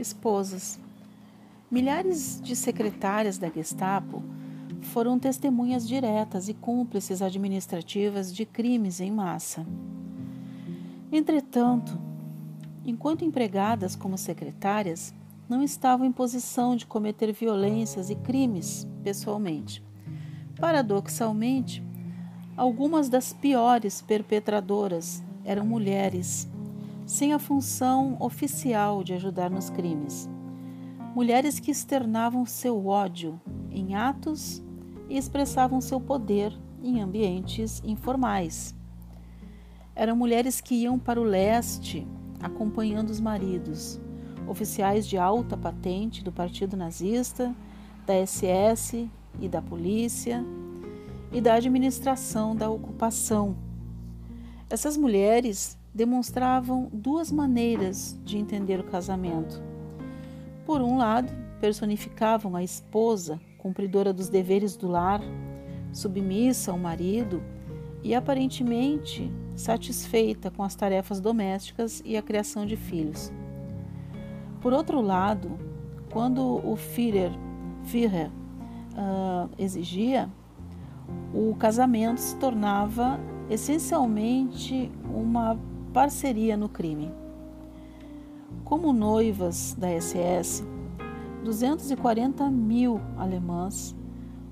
esposas. Milhares de secretárias da Gestapo foram testemunhas diretas e cúmplices administrativas de crimes em massa. Entretanto, enquanto empregadas como secretárias, não estavam em posição de cometer violências e crimes pessoalmente. Paradoxalmente, algumas das piores perpetradoras eram mulheres, sem a função oficial de ajudar nos crimes. Mulheres que externavam seu ódio em atos e expressavam seu poder em ambientes informais. Eram mulheres que iam para o leste acompanhando os maridos, oficiais de alta patente do Partido Nazista, da SS e da polícia e da administração da ocupação. Essas mulheres demonstravam duas maneiras de entender o casamento. Por um lado, personificavam a esposa cumpridora dos deveres do lar, submissa ao marido e aparentemente satisfeita com as tarefas domésticas e a criação de filhos. Por outro lado, quando o Führer, Führer uh, exigia, o casamento se tornava essencialmente uma parceria no crime. Como noivas da SS, 240 mil alemãs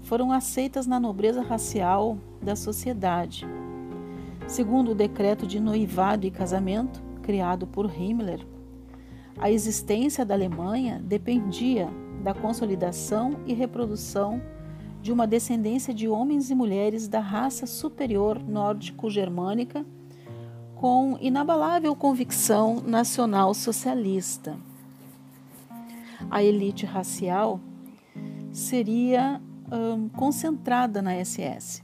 foram aceitas na nobreza racial da sociedade. Segundo o decreto de noivado e casamento, criado por Himmler, a existência da Alemanha dependia da consolidação e reprodução de uma descendência de homens e mulheres da raça superior nórdico-germânica com inabalável convicção nacional socialista a elite racial seria um, concentrada na SS.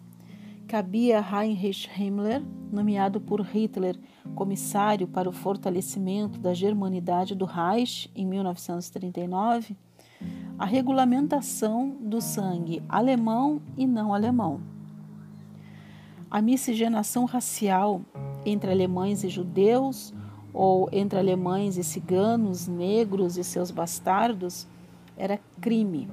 Cabia Heinrich Himmler, nomeado por Hitler comissário para o fortalecimento da germanidade do Reich em 1939, a regulamentação do sangue alemão e não alemão. A miscigenação racial entre alemães e judeus ou entre alemães e ciganos, negros e seus bastardos, era crime.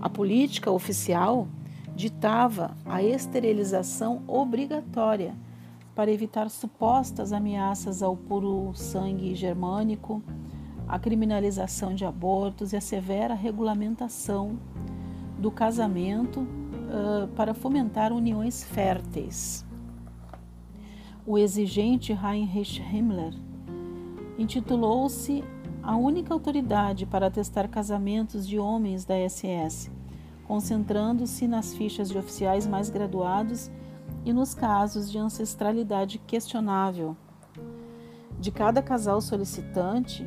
A política oficial ditava a esterilização obrigatória para evitar supostas ameaças ao puro sangue germânico, a criminalização de abortos e a severa regulamentação do casamento uh, para fomentar uniões férteis o exigente Heinrich Himmler, intitulou-se a única autoridade para atestar casamentos de homens da SS, concentrando-se nas fichas de oficiais mais graduados e nos casos de ancestralidade questionável. De cada casal solicitante,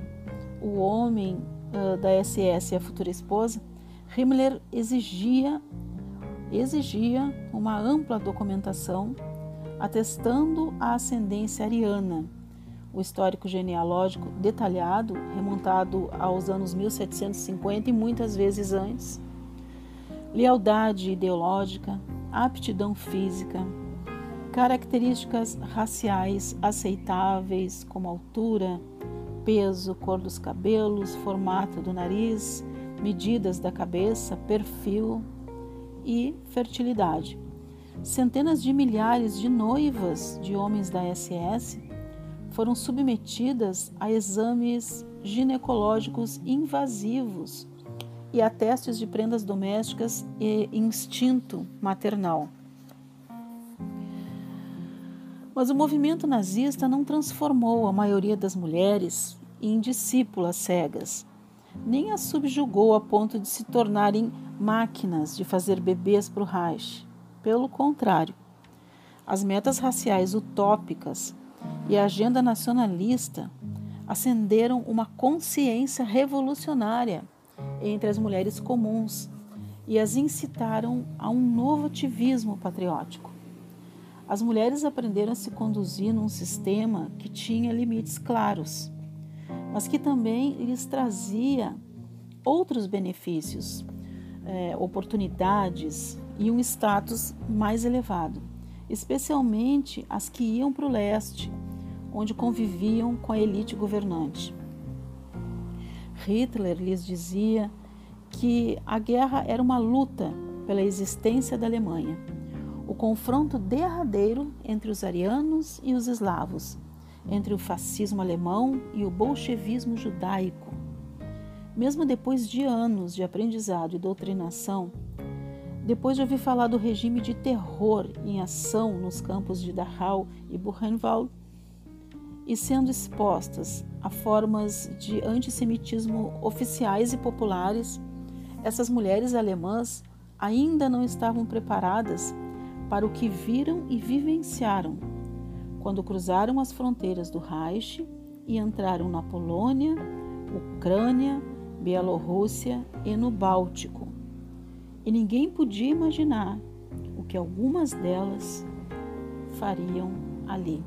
o homem uh, da SS e a futura esposa, Himmler exigia exigia uma ampla documentação atestando a ascendência ariana. O histórico genealógico detalhado, remontado aos anos 1750 e muitas vezes antes. Lealdade ideológica, aptidão física, características raciais aceitáveis, como altura, peso, cor dos cabelos, formato do nariz, medidas da cabeça, perfil e fertilidade centenas de milhares de noivas de homens da SS foram submetidas a exames ginecológicos invasivos e a testes de prendas domésticas e instinto maternal. Mas o movimento nazista não transformou a maioria das mulheres em discípulas cegas, nem as subjugou a ponto de se tornarem máquinas de fazer bebês para o Reich. Pelo contrário, as metas raciais utópicas e a agenda nacionalista acenderam uma consciência revolucionária entre as mulheres comuns e as incitaram a um novo ativismo patriótico. As mulheres aprenderam a se conduzir num sistema que tinha limites claros, mas que também lhes trazia outros benefícios, eh, oportunidades, e um status mais elevado, especialmente as que iam para o leste, onde conviviam com a elite governante. Hitler lhes dizia que a guerra era uma luta pela existência da Alemanha, o confronto derradeiro entre os arianos e os eslavos, entre o fascismo alemão e o bolchevismo judaico. Mesmo depois de anos de aprendizado e doutrinação, depois de ouvir falar do regime de terror em ação nos campos de Dachau e Buchenwald, e sendo expostas a formas de antissemitismo oficiais e populares, essas mulheres alemãs ainda não estavam preparadas para o que viram e vivenciaram quando cruzaram as fronteiras do Reich e entraram na Polônia, Ucrânia, Bielorrússia e no Báltico e ninguém podia imaginar o que algumas delas fariam ali.